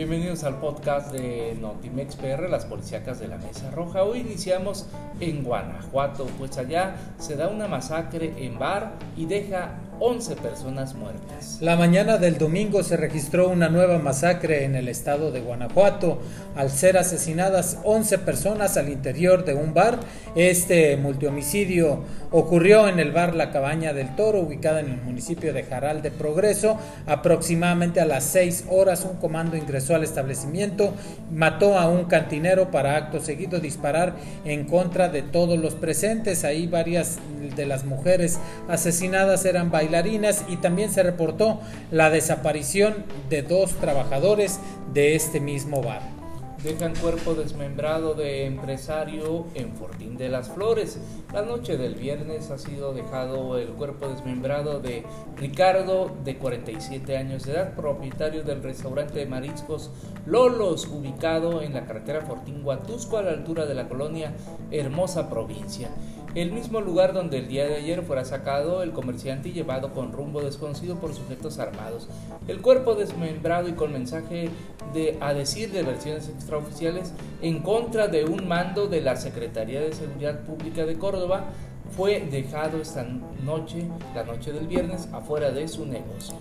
Bienvenidos al podcast de Notimex PR, las policíacas de la Mesa Roja. Hoy iniciamos en Guanajuato, pues allá se da una masacre en bar y deja 11 personas muertas. La mañana del domingo se registró una nueva masacre en el estado de Guanajuato al ser asesinadas 11 personas al interior de un bar. Este multihomicidio ocurrió en el bar La Cabaña del Toro, ubicada en el municipio de Jaral de Progreso. Aproximadamente a las 6 horas un comando ingresó al establecimiento, mató a un cantinero para acto seguido disparar en contra de todos los presentes. Ahí varias de las mujeres asesinadas eran bailarines y también se reportó la desaparición de dos trabajadores de este mismo bar. Dejan cuerpo desmembrado de empresario en Fortín de las Flores. La noche del viernes ha sido dejado el cuerpo desmembrado de Ricardo, de 47 años de edad, propietario del restaurante de mariscos Lolos, ubicado en la carretera Fortín-Huatusco, a la altura de la colonia Hermosa Provincia el mismo lugar donde el día de ayer fuera sacado el comerciante y llevado con rumbo desconocido por sujetos armados. El cuerpo desmembrado y con mensaje de a decir de versiones extraoficiales en contra de un mando de la Secretaría de Seguridad Pública de Córdoba fue dejado esta noche, la noche del viernes, afuera de su negocio.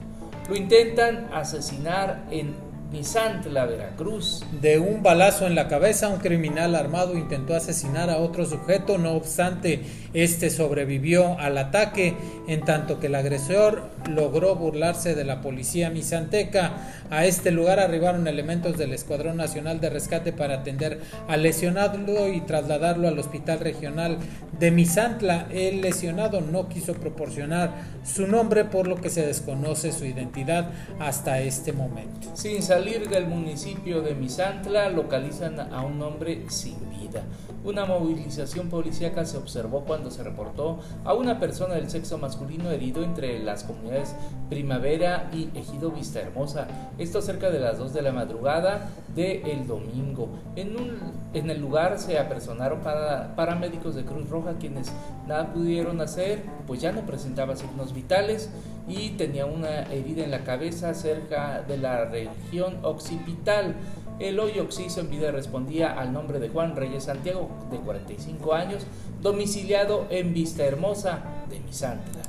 Lo intentan asesinar en Misantla, Veracruz. De un balazo en la cabeza, un criminal armado intentó asesinar a otro sujeto, no obstante, este sobrevivió al ataque, en tanto que el agresor logró burlarse de la policía misanteca. A este lugar arribaron elementos del Escuadrón Nacional de Rescate para atender al lesionado y trasladarlo al Hospital Regional de Misantla. El lesionado no quiso proporcionar su nombre, por lo que se desconoce su identidad hasta este momento. Sin salir del municipio de Misantla, localizan a un hombre sin vida. Una movilización policíaca se observó cuando se reportó a una persona del sexo masculino herido entre las comunidades Primavera y Ejido Vista Hermosa. Esto cerca de las 2 de la madrugada del el domingo. En, un, en el lugar se apersonaron para, paramédicos de Cruz Roja quienes nada pudieron hacer, pues ya no presentaba signos vitales y tenía una herida en la cabeza cerca de la región occipital. El hoy Oxiso en vida respondía al nombre de Juan Reyes Santiago, de 45 años, domiciliado en Vista Hermosa de Misantla.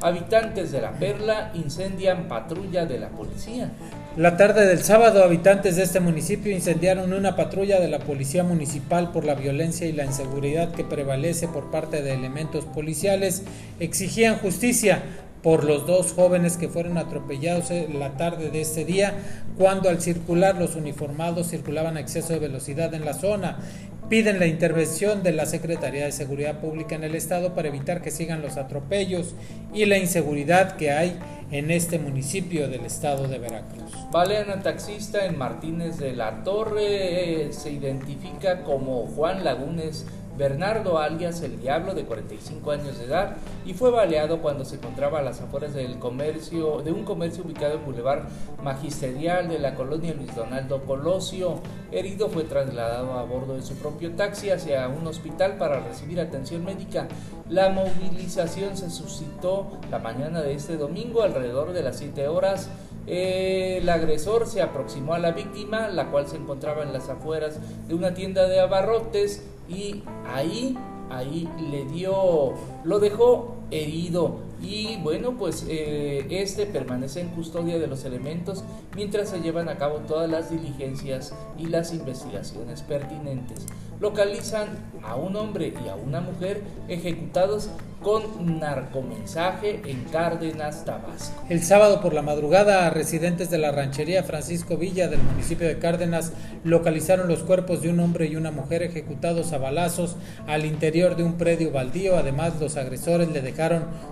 Habitantes de La Perla incendian patrulla de la policía. La tarde del sábado, habitantes de este municipio incendiaron una patrulla de la Policía Municipal por la violencia y la inseguridad que prevalece por parte de elementos policiales. Exigían justicia por los dos jóvenes que fueron atropellados la tarde de ese día, cuando al circular los uniformados circulaban a exceso de velocidad en la zona. Piden la intervención de la Secretaría de Seguridad Pública en el Estado para evitar que sigan los atropellos y la inseguridad que hay en este municipio del estado de Veracruz. Balean a taxista en Martínez de la Torre, se identifica como Juan Lagunes Bernardo alias el Diablo de 45 años de edad y fue baleado cuando se encontraba a las afueras del comercio de un comercio ubicado en Boulevard Magisterial de la colonia Luis Donaldo Colosio. Herido fue trasladado a bordo de su propio taxi hacia un hospital para recibir atención médica. La movilización se suscitó la mañana de este domingo alrededor de las 7 horas el agresor se aproximó a la víctima, la cual se encontraba en las afueras de una tienda de abarrotes y ahí, ahí le dio, lo dejó herido y bueno pues eh, este permanece en custodia de los elementos mientras se llevan a cabo todas las diligencias y las investigaciones pertinentes localizan a un hombre y a una mujer ejecutados con narcomensaje en Cárdenas, Tabasco. El sábado por la madrugada, residentes de la ranchería Francisco Villa del municipio de Cárdenas localizaron los cuerpos de un hombre y una mujer ejecutados a balazos al interior de un predio baldío. Además, los agresores le dejaron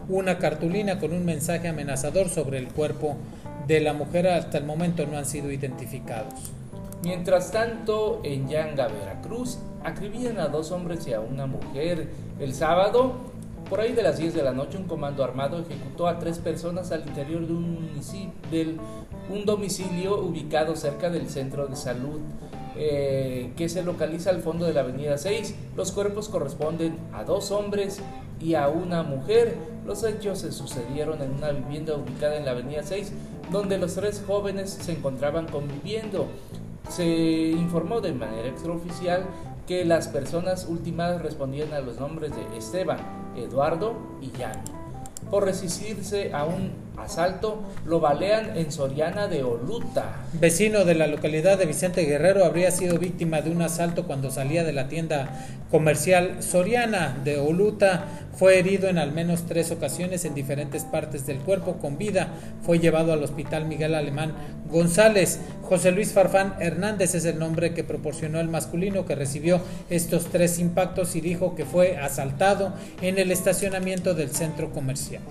una cartulina con un mensaje amenazador sobre el cuerpo de la mujer. Hasta el momento no han sido identificados. Mientras tanto, en Yanga, Veracruz, acribillan a dos hombres y a una mujer. El sábado, por ahí de las 10 de la noche, un comando armado ejecutó a tres personas al interior de un, domicilio ubicado cerca del centro de salud. Eh, que se localiza al fondo de la avenida 6. Los cuerpos corresponden a dos hombres y a una mujer. Los hechos se sucedieron en una vivienda ubicada en la avenida 6, donde los tres jóvenes se encontraban conviviendo. Se informó de manera extraoficial que las personas ultimadas respondían a los nombres de Esteban, Eduardo y Yanni. Por resistirse a un asalto, lo balean en Soriana de Oluta. Vecino de la localidad de Vicente Guerrero, habría sido víctima de un asalto cuando salía de la tienda comercial Soriana de Oluta. Fue herido en al menos tres ocasiones en diferentes partes del cuerpo con vida. Fue llevado al hospital Miguel Alemán González. José Luis Farfán Hernández es el nombre que proporcionó el masculino que recibió estos tres impactos y dijo que fue asaltado en el estacionamiento del centro comercial.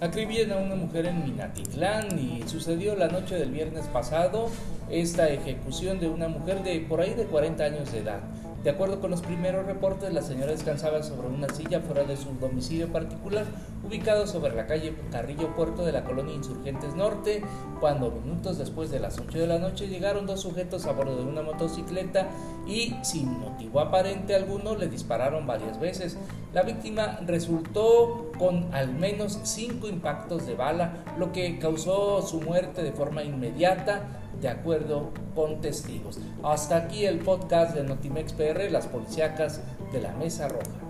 Acribillan a una mujer en Minatitlán y sucedió la noche del viernes pasado esta ejecución de una mujer de por ahí de 40 años de edad. De acuerdo con los primeros reportes, la señora descansaba sobre una silla fuera de su domicilio particular, ubicado sobre la calle Carrillo Puerto de la colonia Insurgentes Norte, cuando minutos después de las 8 de la noche llegaron dos sujetos a bordo de una motocicleta y, sin motivo aparente alguno, le dispararon varias veces. La víctima resultó con al menos cinco impactos de bala, lo que causó su muerte de forma inmediata de acuerdo con testigos. Hasta aquí el podcast de Notimex PR, las policíacas de la Mesa Roja.